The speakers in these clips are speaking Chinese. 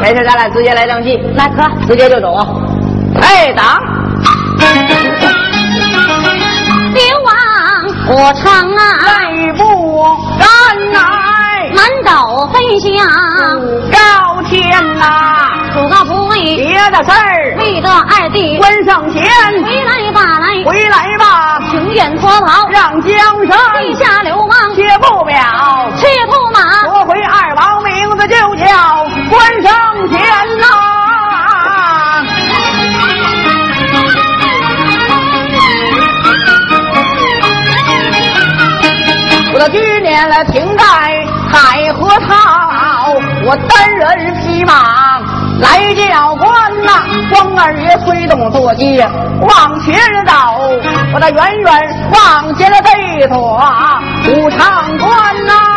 没事，咱俩直接来登记，来可直接就走啊。哎，党。流亡我城啊，来不敢来，满斗飞翔，高天呐，主告不为别的事儿，为得二弟关上前，回来吧来，回来吧，情愿脱袍，让江山地下流亡，且不表，赤兔马，夺回二王名字就叫关上前呐。我的去年来停在海河套，我单人匹马来叫官呐。关二爷催动坐骑往前走，我的远远望见了这座武昌关呐。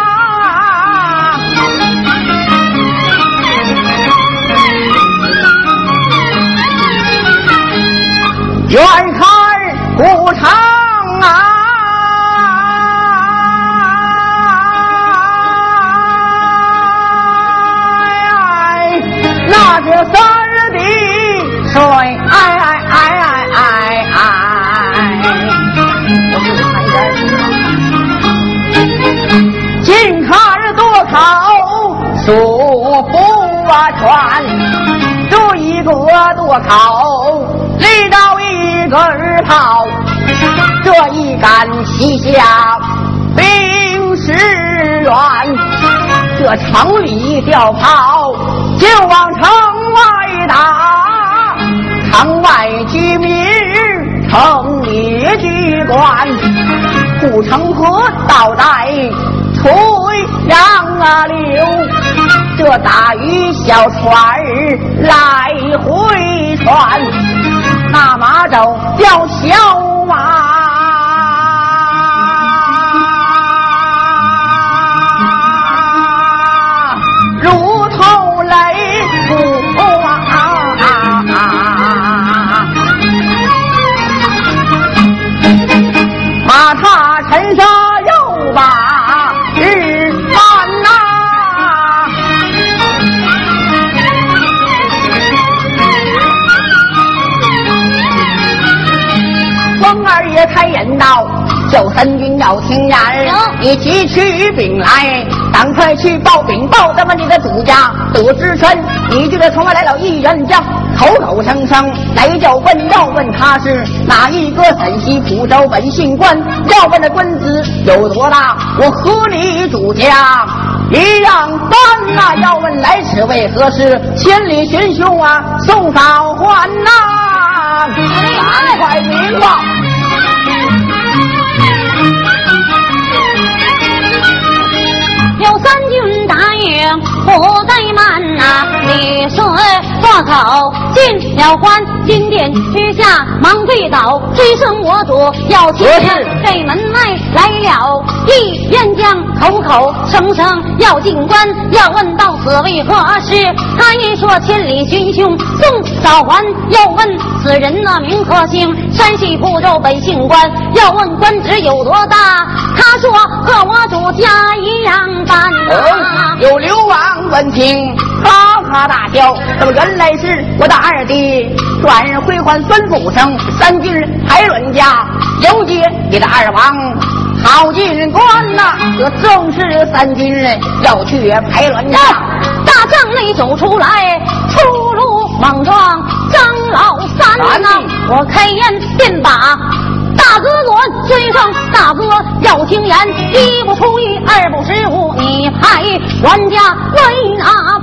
远看古城啊！那这三儿的水，哎哎哎哎哎哎！我自己看一点近看多口数不完船，这一个多口城里调炮就往城外打，城外居民城里居官，护城河倒带垂杨啊流，这大鱼小船来回传，那马走叫小马。道：“救三军要听言，你急取饼来，赶快去报禀报咱们你的主家得知权。你就得从外来了一员将，口口声声来叫问，要问他是哪一个陕西蒲州本姓关？要问的官职有多大？我和你主家一样办呐、要问来此为何事？千里寻兄啊，送早还呐、赶快禀报。进了关，金殿之下忙跪倒，追声我主要听见这门外来了一员将，口口声声要进关，要问到此为何事？他一说千里寻兄送早还，要问此人那名和姓，山西蒲州本姓关，要问官职有多大？他说和我主家一样办呐、哦，有流亡闻听，哈哈大笑。这么原来是我的二弟转日回还孙府城三军排卵家，有接你的二王好进关呐、这正是三军要去排卵家。大帐内走出来，粗鲁莽撞张老三呐、我开言便把。大哥我尊上，大哥要听言，一不出一，二不失误，你派管家为哪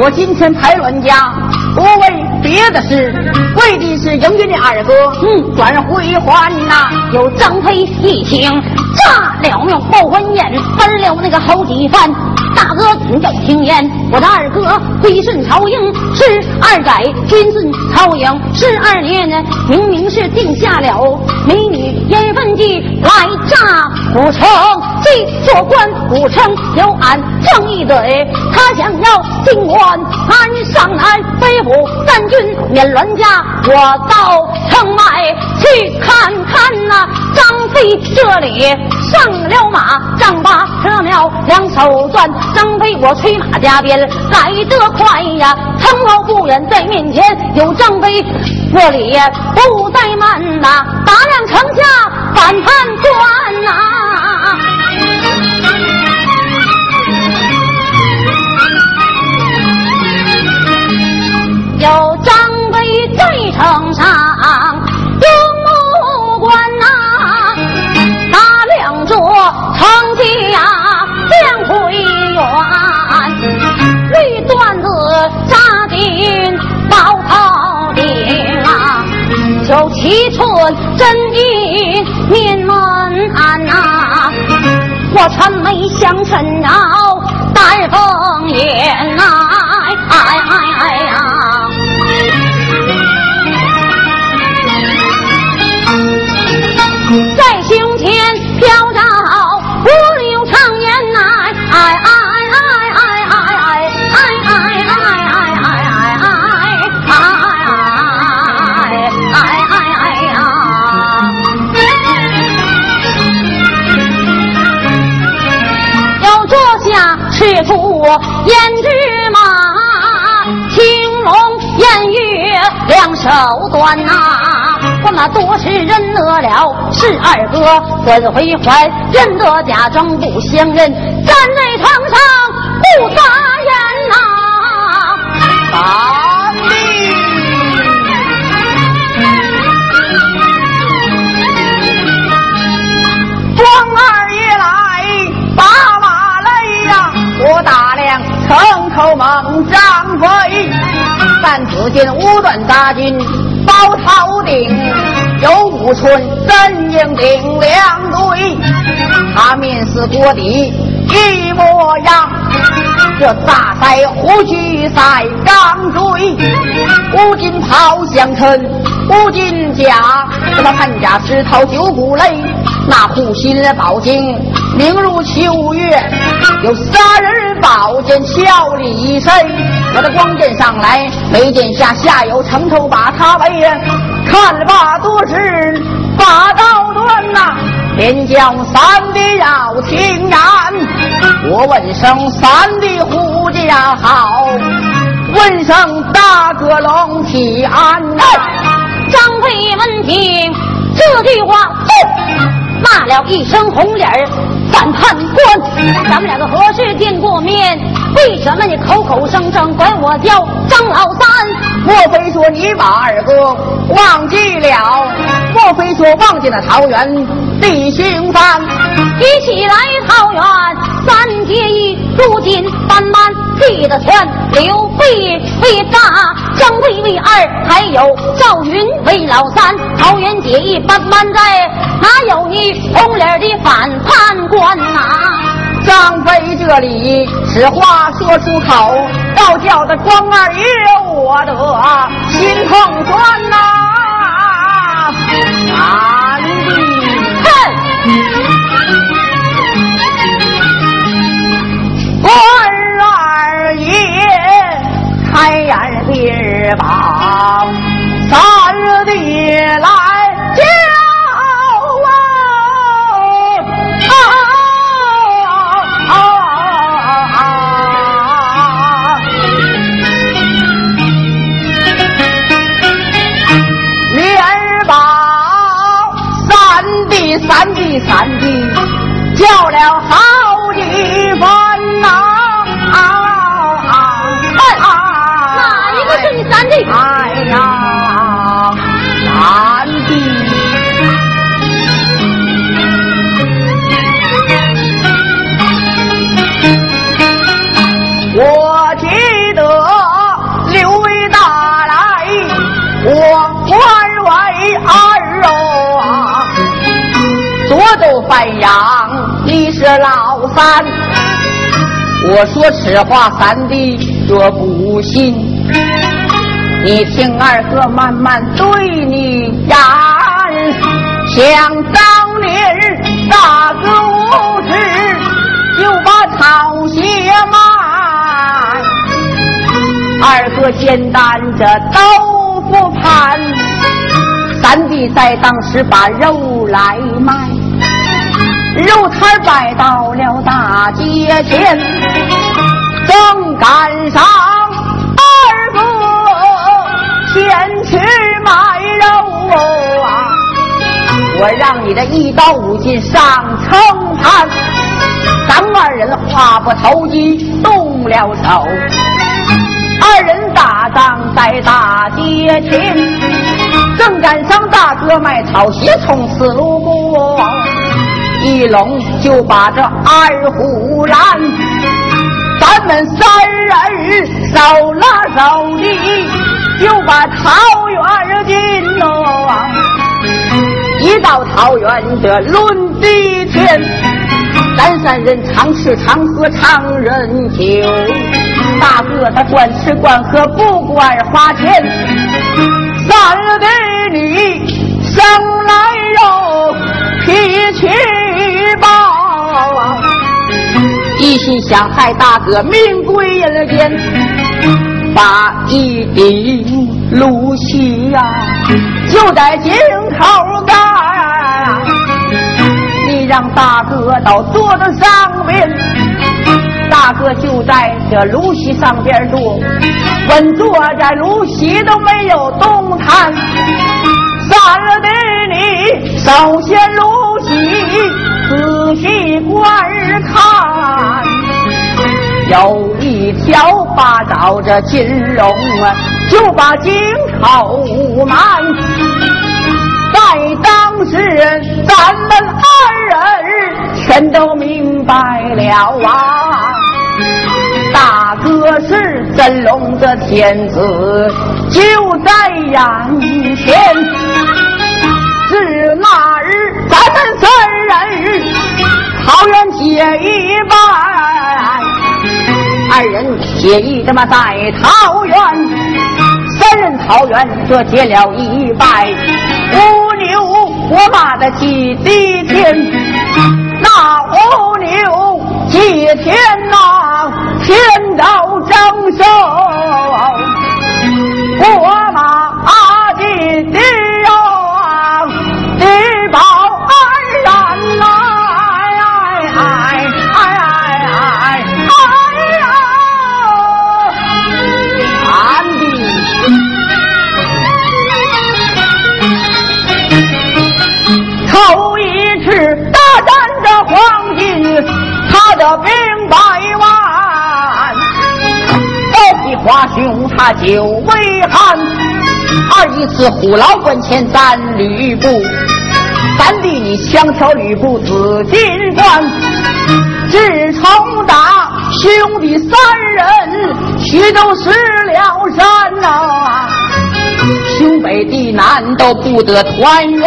我今天排卵家，不为别的事，为的是迎接你二哥，嗯转回还呐、有张飞一听，炸了庙报婚宴，分了那个好几番。大哥请教听烟，我的二哥归顺朝营，是二载君顺朝营，十二年呢，明明是定下了美女烟分计来炸古城，这做官古城有俺正义队，他想要进关，俺上南飞虎三军免乱家，我到城外去去看看那张飞这里上了马，丈八车苗两手攥，张飞我催马加鞭来得快呀，城楼不远在面前，有张飞这里不怠慢呐，打量城下反叛官呐。真金面门呐，我穿眉香尘绕丹凤眼呐，在胸前飘着五柳长烟呐，胭脂马，青龙偃月两手端呐。我那多是认得了是二哥，怎会还认得假装不相认？站在床上不撒眼呐、啊。城头猛张飞，但只见五段大军包头顶，有五寸真英顶两队，他面似锅底一模样。这大赛虎踞赛钢锥，乌金袍相衬，乌金甲，什么汉甲石头九股雷，那护心的宝镜明如秋月，有杀人宝剑俏里身。我的光剑上来，没剑下，下有城头把他围，看罢多时把刀断呐、天将三弟要听言，我问声三弟护驾好，问声大哥龙体安。张飞闻听这句话，骂了一声红脸儿反叛官。咱们两个何时见过面？为什么你口口声声管我叫张老三？莫非说你把二哥忘记了？莫非说忘记了桃园弟兄翻？一起来桃园三结义，如今慢慢记得全。刘备为大，张飞为二，还有赵云为老三。桃园结义慢慢在，哪有你红脸的反叛官呐、张飞这里此话说出口，倒叫得光二爷我的心痛酸呐、哪里的？老三。我说此话，三弟若不信，你听二哥慢慢对你言。想当年大哥无知，就把草鞋卖，二哥肩担着豆腐盘，三弟在当时把肉来卖，肉摊摆到了大街前，正赶上二哥前去买肉啊！我让你的一刀五斤上秤盘，咱二人话不投机动了手，二人打仗在大街前。正赶上大哥卖草鞋从此路过，一拢就把这二虎拦。咱们三人手拉手的就把桃园进喽。一到桃园这论地天，咱三人常吃常喝常人酒。大哥他管吃管喝不管花钱。三弟你生来肉脾气一心想害大哥命归人间，把一顶芦席呀就在井口干，你让大哥到桌子上边，大哥就在这芦席上边坐。稳坐在芦席都没有动弹，三弟你首先芦席仔细观看，有一条八爪这金龙啊，就把井口满。在当时咱们二人全都明白了啊。大哥是真龙的天子，就在眼前。是那日咱们三人桃园结一拜，二人结义这么在桃园，三人桃园这结了一拜。五牛我马的祭地天，那五牛祭天呐。天道征收，我马的地他就为汉，二一次虎牢关前咱吕布，三弟你枪挑吕布紫金冠，自从打兄弟三人徐州失了山呐，兄北地南都不得团圆，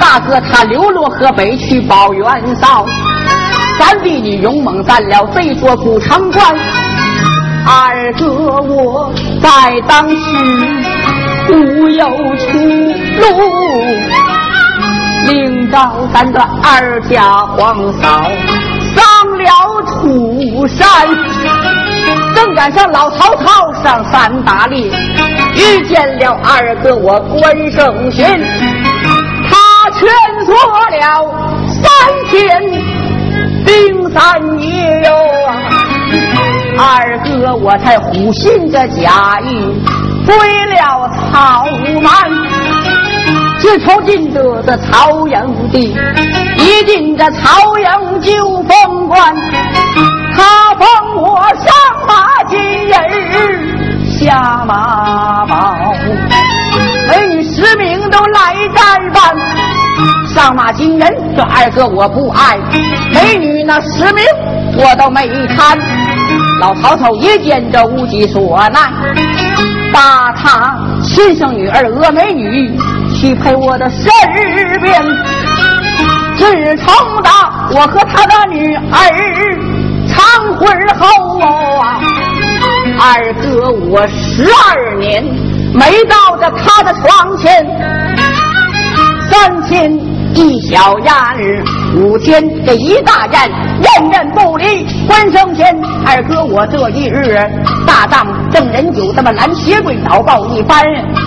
大哥他流落河北去保袁绍，三弟你勇猛占了这座古城关。二哥，我在当时无有出路，领着咱的二家皇嫂上了土山，正赶上老曹操上山打猎，遇见了二哥我关胜勋，他劝说了三天冰三夜哟。二哥，我才虎信这假意，归了曹瞒。自从进得这曹营地，一进这曹营就封官。他封我上马金人下马宝，美女十名都来代办。上马金人这二哥我不爱，美女那十名我都没看。老曹操一见这无计所难，把他亲生女儿峨眉女许配我的身边。自从打我和他的女儿长婚后啊，二哥我十二年没到这他的床前，三天。一小宴，五天这一大宴，人人不离。关胜贤，二哥我这一日大仗正人酒，这么拦鞋柜祷告一番，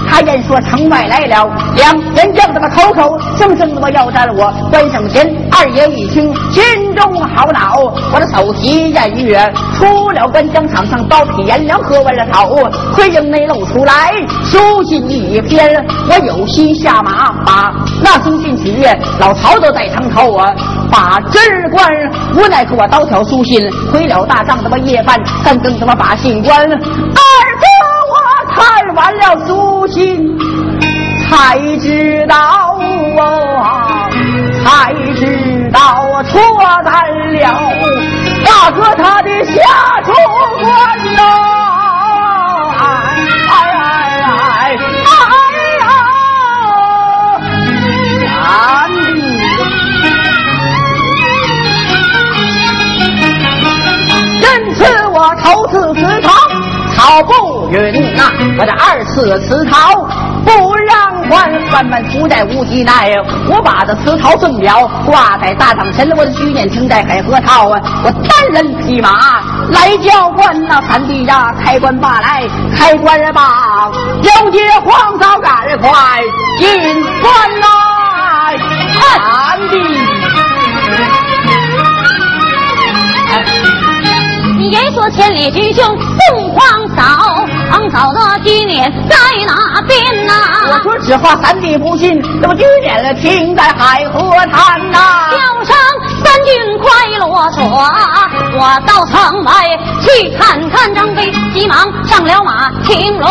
他言说城外来了两人，正，他妈口口声声这么要战我。关胜贤二爷一听，心中好恼，我的手提偃月，出了关江场上，刀劈颜良喝完了头，盔缨内露出来，书信一篇，我有心下马，把那封信取，老曹都在城头啊，把贞儿关，无奈可我刀挑书信，回了大帐，他妈夜半三更他妈把信关，二哥我看完了书信，才知道啊，才知道我错在了。大哥他的下处官呐，次祠堂，草不允呐、我这二次祠堂不让还，关门不在无极奈。我把这祠堂正表挂在大堂前，我的虚念停在海河套啊。我单人匹马来叫关呐、三弟呀，开关吧来，开关罢，了解黄嫂赶快进关来，三弟。你言说千里寻兄，凤凰早。黄嫂的今年在哪边呐、我说此话三弟不信，这不举点了停在海河滩呐、叫声三军快落船，我到城外去看看张飞，急忙上了马，青龙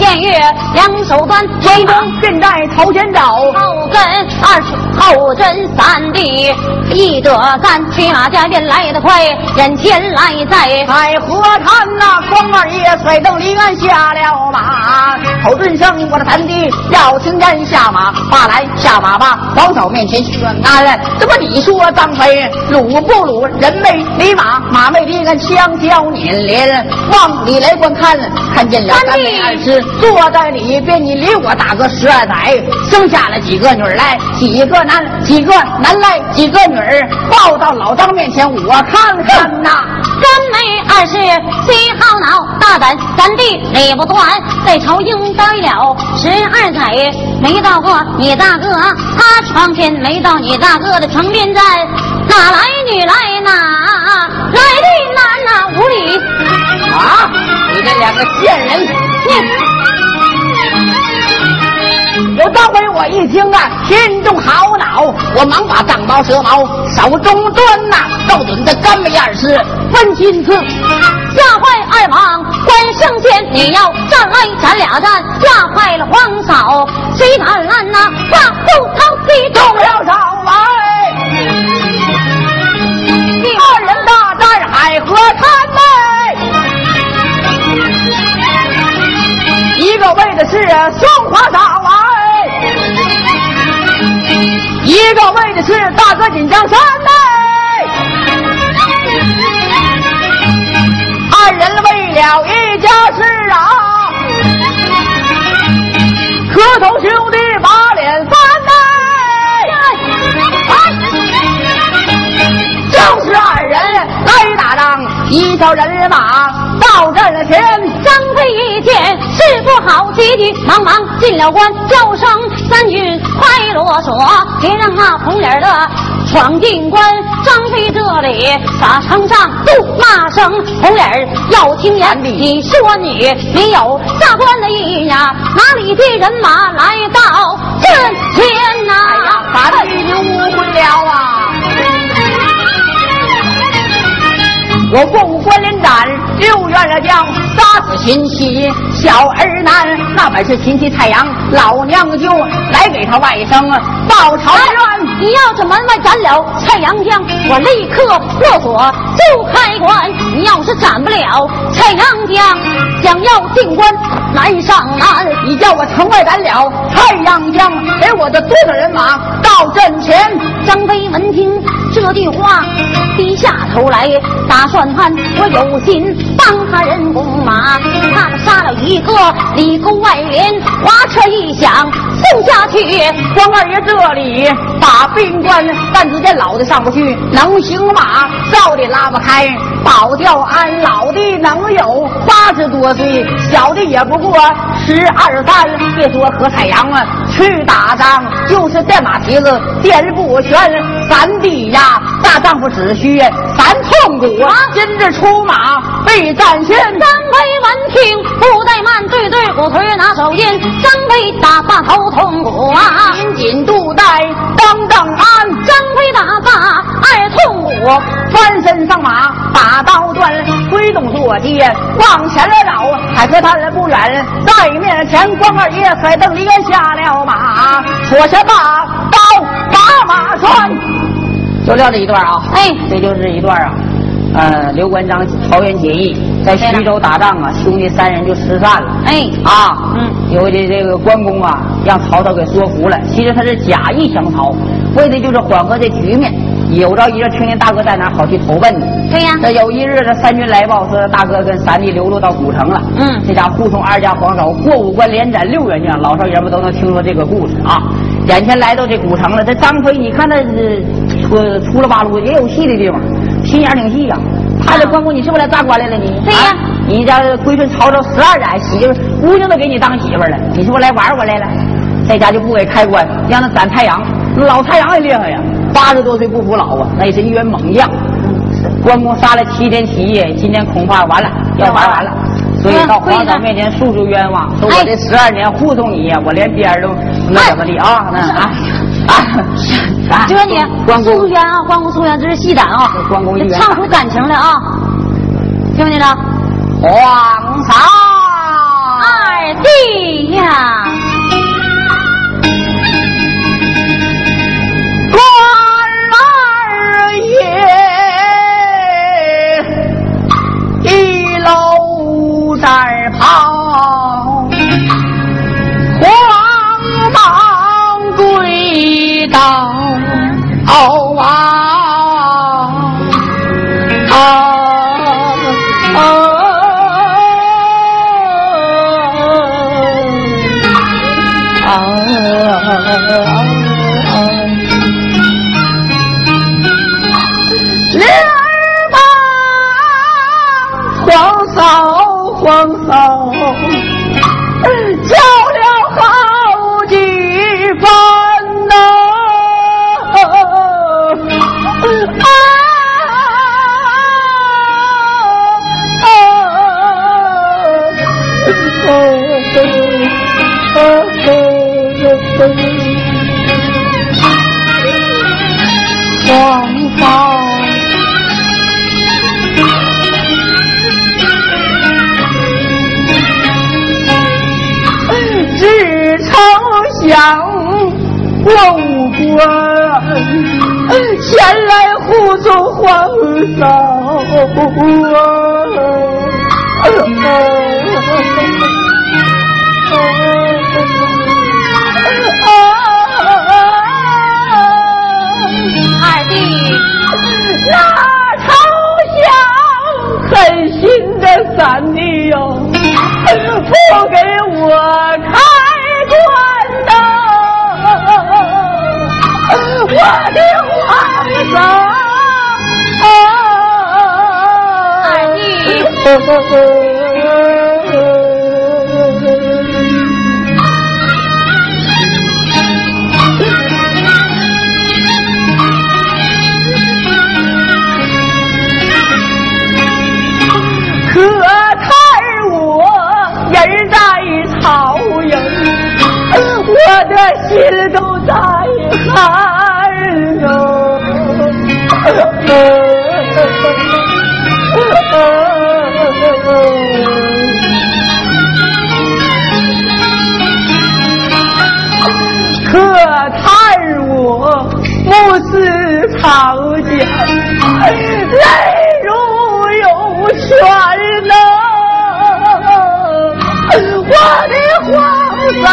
偃月两手端，追中便在头前走，后跟二后跟三弟，一得三骑马加鞭来得快，人前来在海河滩呐、光二爷甩蹬离岸下了马，口尊声我的三弟要请人下马，罢来下马吧，王嫂面前宣安，这么你说张飞鲁不鲁？人没离马，马没离岸，相交捻连，往里来观看，看见了三妹二师坐在里边，你离我大哥十二载，生下了几个女儿来，几个男，几个男来，几个女儿，抱到老张面前，我看看呐。三妹二是心好恼，大胆三弟理不断，在朝应待了十二载，没到过你大哥他床前，没到你大哥的床边站，哪来女来哪来的男哪无理，啊！你这两个贱人！你有张飞，我一听啊，心中好恼，我忙把丈包蛇矛手中端呐、照准这干眉二师分心刺，吓坏二王关圣贤，你要战来咱俩战，吓坏了皇嫂，谁敢拦呐？把后头的中了手来，二人大战海河滩内，一个为的是松花岛一个为的是大哥锦江山内，二人为了一家事啊，磕头兄弟把脸翻，就是二人来打仗，一条人马到阵前。张飞一见事不好，急急忙忙进了关，叫声三军快落锁，别让那红脸的闯进关。张飞这里打城上怒骂声，红脸儿要听言，你说你没有下官的意呀？哪里的人马来到阵前呐、哎亲戚小儿男，那本是亲戚蔡阳老娘就来给他外甥报仇冤。你要是门外斩了蔡阳江，我立刻破锁就开关。你要是斩不了蔡阳江，想要进关难上难。你叫我城外斩了太阳将，给我的多少人马到阵前？张飞闻听这句话，低下头来，打算盘我有心帮他人攻马，怕他杀了一个里沟外连，花车一响送下去。关二爷这里把兵关，但只见老的上不去，能行马，少的拉不开。保钓安老的能有八十多岁，小的也不过十二三。别说和太阳啊，去打仗就是电马蹄子，电不全。三弟呀，大丈夫只需三痛骨。今日出马备战前，张飞闻听不怠慢，对对鼓槌拿手烟。张飞打发头痛骨啊，紧紧肚带当当安。张飞打发二痛骨，翻身上马把刀断，挥动坐骑往前来绕，还和他不远，在面前关二爷才瞪脸下了马，说下把刀把马拴。就撂这一段啊，哎，这就是一段啊。呃，刘关张桃园结义，在徐州打仗啊，兄弟三人就失散了。哎，啊，嗯，有的这个关公啊，让曹操给说服了，其实他是假意降曹，为的就是缓和这局面。有朝一日听见大哥在哪，好去投奔你。对呀。这有一日，这三军来报说大哥跟三弟流落到古城了。嗯。这家护送二家皇嫂过五关连斩六员将，老少爷们都能听说这个故事啊。眼前来到这古城了，这张飞，你看他这出出了八路也有戏的地方，心眼挺细呀。他这关公，你是不是来砸官来了？你对呀，你家归顺曹操十二载，媳妇姑娘都给你当媳妇了，你是不是来玩我来了？在家就不给开棺，让他斩太阳。老太阳也厉害呀，八十多岁不服老啊，那也是一员猛将。关公杀了七天七夜，今天恐怕完了，要玩完了。所以到皇上面前诉诉冤枉，说我这十二年护送你，我连边都那怎么的啊？那啊 啊！就说你关公诉冤啊，关公诉冤，这是戏胆啊，关公唱出感情来啊！听没听着？皇上二弟呀！前弟，走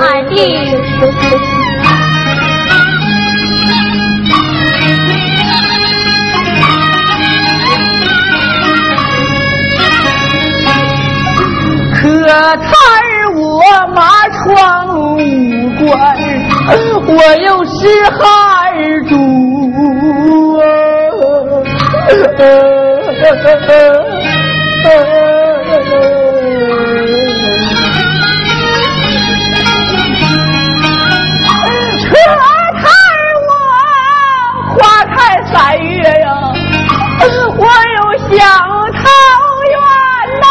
二弟可叹我马闯无关我又是汉珠可叹我花开三月呀我又想桃园呐。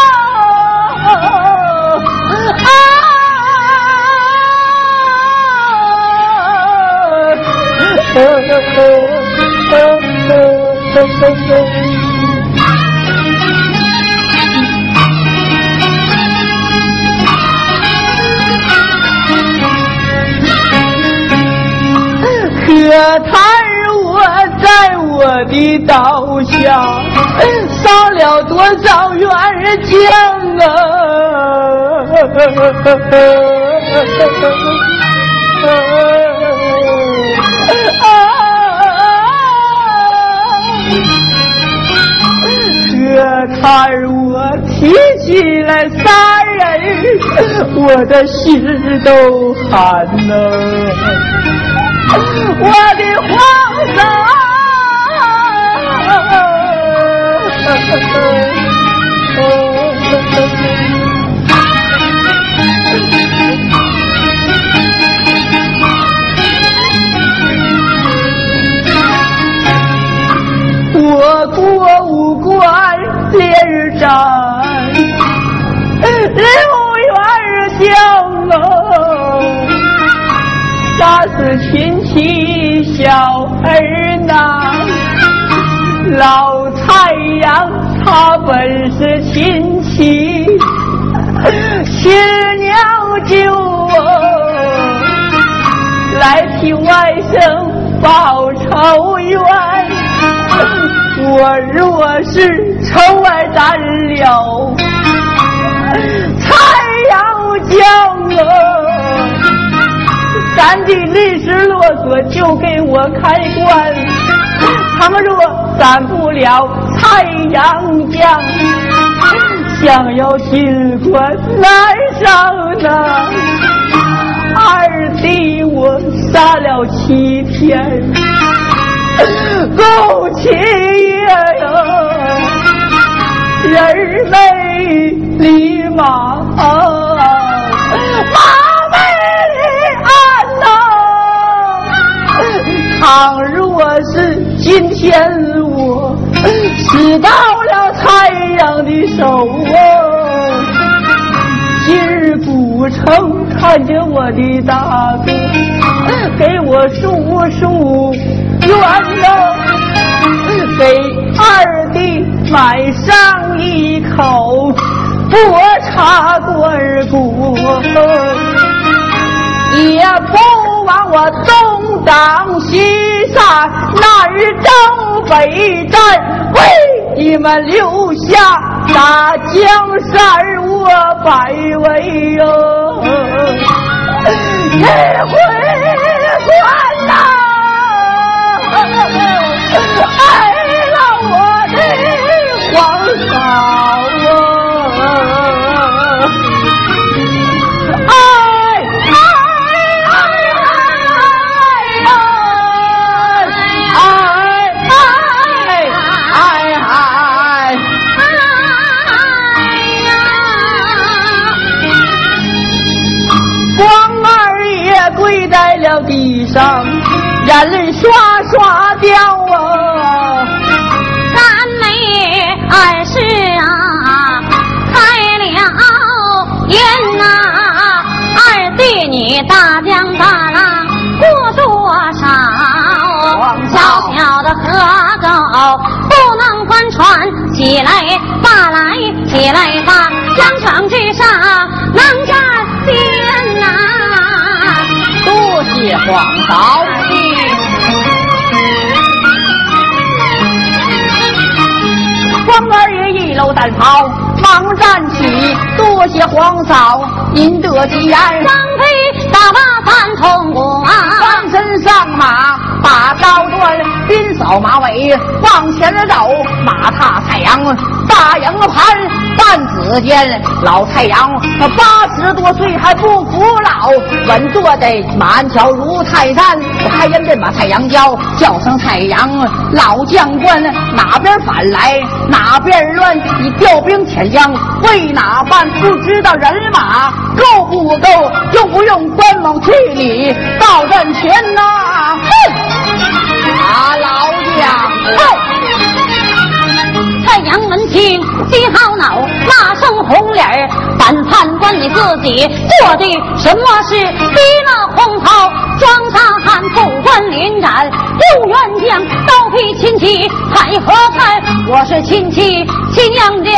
可叹我在我的刀下伤了多少冤将啊！可叹我提起来杀人，我的心都寒了，我的皇上。报仇冤。我若是城外斩了太阳将啊，咱的历史啰嗦就给我开棺。倘若斩不了太阳将，想要进关难上呐。二弟我杀了妻天。狗七爷呀，人没立马，马没立鞍呐。倘若是今天我死到了太阳的手啊，今日古城看见我的大哥，给我数数。冤呐，给二弟买上一口薄茶罐骨，也不枉我东挡西杀，南征北战，为你们留下大江山，我百位哟，你回旋呐，害了我的。眼泪刷刷掉。一搂单袍，忙站起，多谢皇嫂您得吉言。张飞打马三通啊，翻身上马把刀端，鞭扫马尾往前走，马踏太阳大营盘，半子间老太阳他八十多岁还不服老，稳坐在马鞍桥如泰山。我开言便把太阳叫，叫声太阳老将官，哪边反来哪边乱，你调兵遣将为哪般？不知道人马够不够，用不用关猛替你到阵前呐？哼！啊，老将，哼！太阳闻听心好恼，骂声红脸儿，反判官你自己做的什么事？逼了红袍，装上汉不官临斩，刘元将刀劈亲戚，太何看？我是亲戚，亲娘舅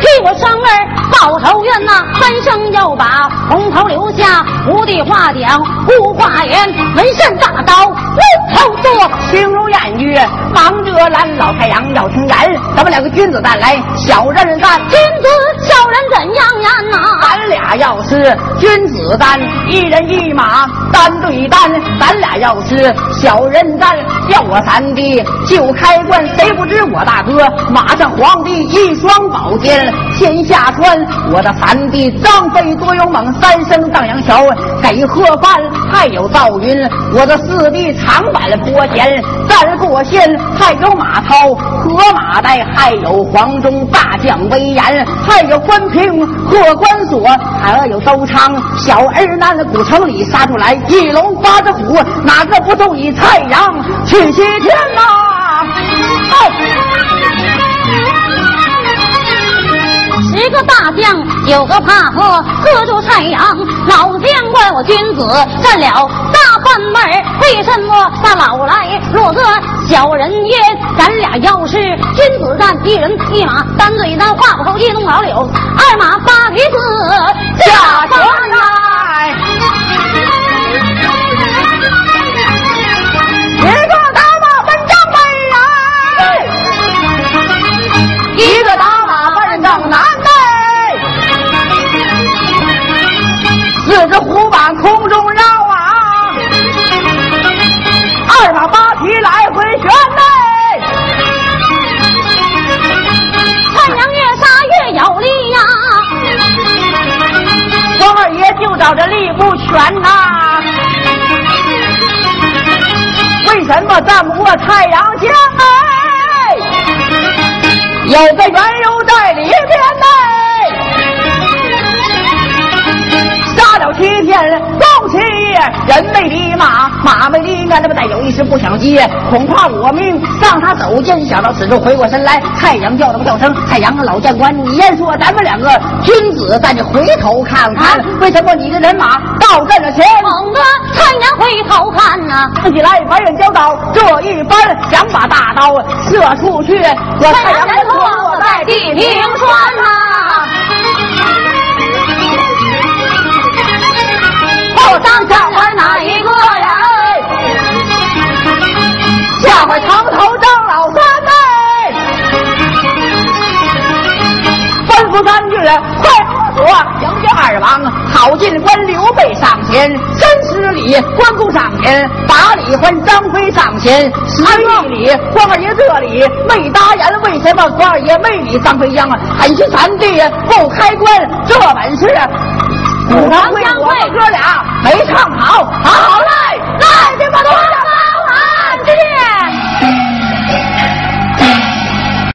替我生儿报仇冤呐！三生要把红袍留下，无的话讲无话言，纹扇大刀无头多，轻如言语，忙着拦老太阳要听言，咱们两个君子弹来，小人战。君子小人怎样言呐？咱俩要是君子战，一人一马单对单；咱俩要是小人战，要我三弟就开棺。谁不知我大哥马上皇帝一双宝剑天下穿。我的三弟张飞多勇猛，三声荡阳桥给贺范，还有赵云。我的四弟长坂坡前战过县，还有马超和马岱，还有黄忠大将威严，还有关平贺关索，还有周昌小儿男的古城里杀出来一龙八只虎，哪个不都以太阳去西天呐？十个大将九个怕喝，喝住太阳。老将怪我君子占了大半，好来落个小人耶？咱俩要是君子战，一人一马，单嘴单，话不够一弄老柳，二马八蹄子下山来，力不全呐、为什么战不过太阳江哎？有个缘由在里边呢。杀了七天了，人没离马，马没离鞍，那么再有一时不想接，恐怕我命让他走见。想到此处，回过身来，太阳叫了个叫声：“太阳，老将官，你先说咱们两个君子，咱就回头看看，为什么你的人马到阵了前？”猛的太阳回头看呐、自己来白刃交刀，这一番想把大刀射出去，我太阳人落在地平川呐、当将官哪一个呀？下回堂头张老三哎，吩咐三句，快把锁，迎接二王，郝进官刘备上前，三十里关公上前，打李欢张飞上前，十一里关二爷这里没答言，为什么关二爷没理张飞将啊？狠心三弟不开关，这本事。古武当会，我们哥俩没唱好，好嘞，来，别把他。